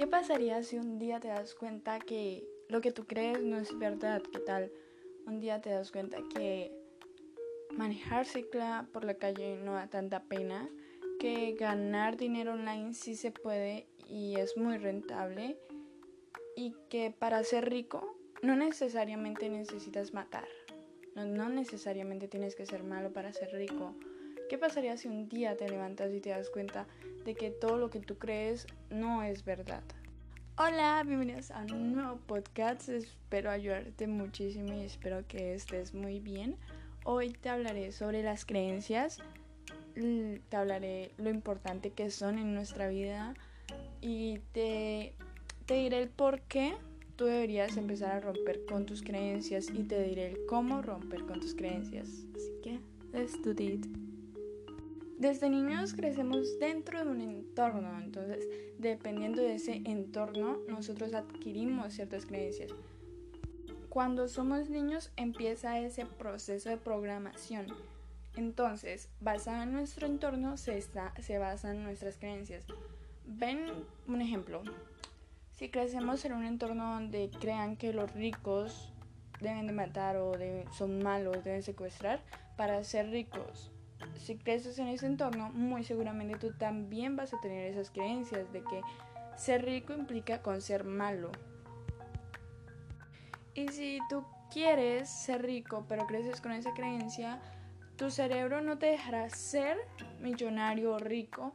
¿Qué pasaría si un día te das cuenta que lo que tú crees no es verdad? ¿Qué tal? Un día te das cuenta que manejar cicla por la calle no da tanta pena, que ganar dinero online sí se puede y es muy rentable y que para ser rico no necesariamente necesitas matar, no, no necesariamente tienes que ser malo para ser rico. ¿Qué pasaría si un día te levantas y te das cuenta de que todo lo que tú crees no es verdad? Hola, bienvenidos a un nuevo podcast. Espero ayudarte muchísimo y espero que estés muy bien. Hoy te hablaré sobre las creencias, te hablaré lo importante que son en nuestra vida y te, te diré el por qué tú deberías empezar a romper con tus creencias y te diré el cómo romper con tus creencias. Así que, let's do it. Desde niños crecemos dentro de un entorno, entonces dependiendo de ese entorno nosotros adquirimos ciertas creencias. Cuando somos niños empieza ese proceso de programación. Entonces, basado en nuestro entorno se, está, se basan nuestras creencias. Ven un ejemplo. Si crecemos en un entorno donde crean que los ricos deben de matar o son malos, deben secuestrar para ser ricos, si creces en ese entorno, muy seguramente tú también vas a tener esas creencias de que ser rico implica con ser malo. Y si tú quieres ser rico, pero creces con esa creencia, tu cerebro no te dejará ser millonario o rico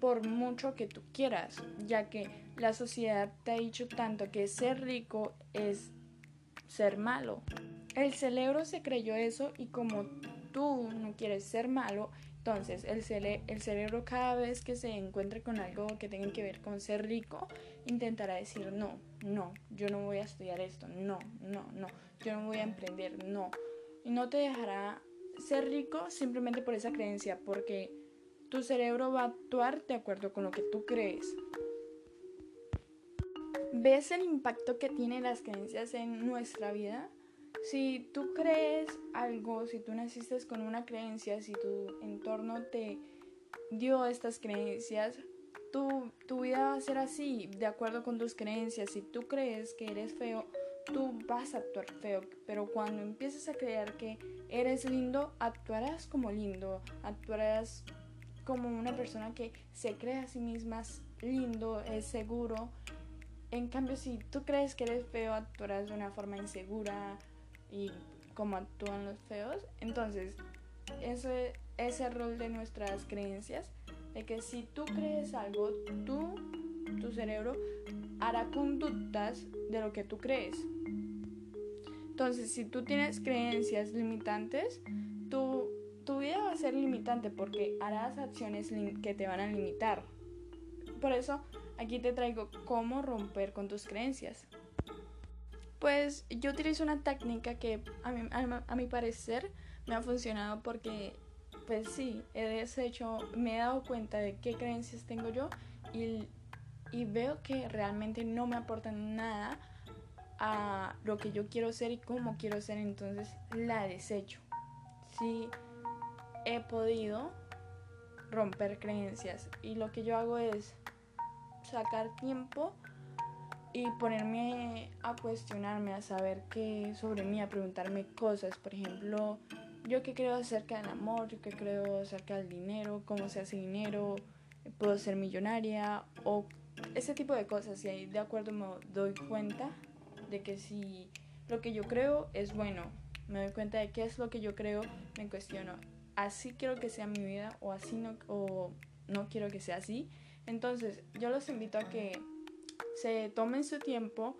por mucho que tú quieras, ya que la sociedad te ha dicho tanto que ser rico es ser malo. El cerebro se creyó eso y como tú no quieres ser malo, entonces el, cerebro cada vez que se encuentre con algo que tenga que ver con ser rico, intentará decir no, no, yo no voy a estudiar esto, no, no, no, yo no voy a emprender, no. Y no te dejará ser rico simplemente por esa creencia, porque tu cerebro va a actuar de acuerdo con lo que tú crees. ¿Ves el impacto que tienen las creencias en nuestra vida? Si tú crees algo, si tú naciste con una creencia, si tu entorno te dio estas creencias, tu, tu vida va a ser así, de acuerdo con tus creencias. Si tú crees que eres feo, tú vas a actuar feo, pero cuando empieces a creer que eres lindo, actuarás como lindo, actuarás como una persona que se cree a sí misma lindo, es seguro. En cambio, si tú crees que eres feo, actuarás de una forma insegura, y cómo actúan los feos. Entonces, ese es el rol de nuestras creencias, de que si tú crees algo, tú, tu cerebro, hará conductas de lo que tú crees. Entonces, si tú tienes creencias limitantes, tu, tu vida va a ser limitante porque harás acciones que te van a limitar. Por eso, aquí te traigo cómo romper con tus creencias. Pues yo utilizo una técnica que a mi, a, mi parecer me ha funcionado porque, pues sí, he deshecho, me he dado cuenta de qué creencias tengo yo y, y veo que realmente no me aportan nada a lo que yo quiero ser y cómo quiero ser, entonces la desecho. Sí, he podido romper creencias y lo que yo hago es sacar tiempo y ponerme a cuestionarme, a saber qué sobre mí, a preguntarme cosas. Por ejemplo, yo qué creo acerca del amor, yo qué creo acerca del dinero, cómo se hace dinero, puedo ser millonaria o ese tipo de cosas. Y ahí de acuerdo me doy cuenta de que si lo que yo creo es bueno, me doy cuenta de qué es lo que yo creo, me cuestiono. Así quiero que sea mi vida o así no, o no quiero que sea así. Entonces, yo los invito a que se tomen su tiempo,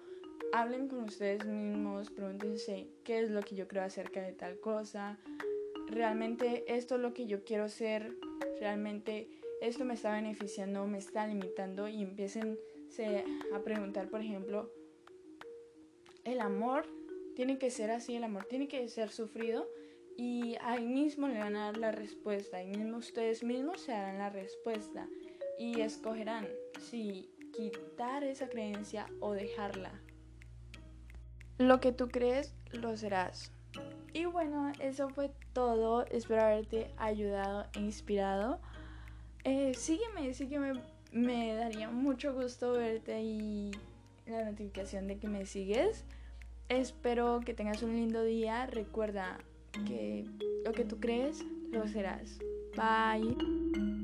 hablen con ustedes mismos, pregúntense qué es lo que yo creo acerca de tal cosa, realmente esto es lo que yo quiero ser, realmente esto me está beneficiando, me está limitando y empiecen a preguntar, por ejemplo, el amor tiene que ser así, el amor tiene que ser sufrido y ahí mismo le van a dar la respuesta, ahí mismo ustedes mismos se darán la respuesta y escogerán si quitar esa creencia o dejarla. Lo que tú crees, lo serás. Y bueno, eso fue todo. Espero haberte ayudado e inspirado. Eh, sígueme, sígueme me daría mucho gusto verte y la notificación de que me sigues. Espero que tengas un lindo día. Recuerda que lo que tú crees, lo serás. Bye.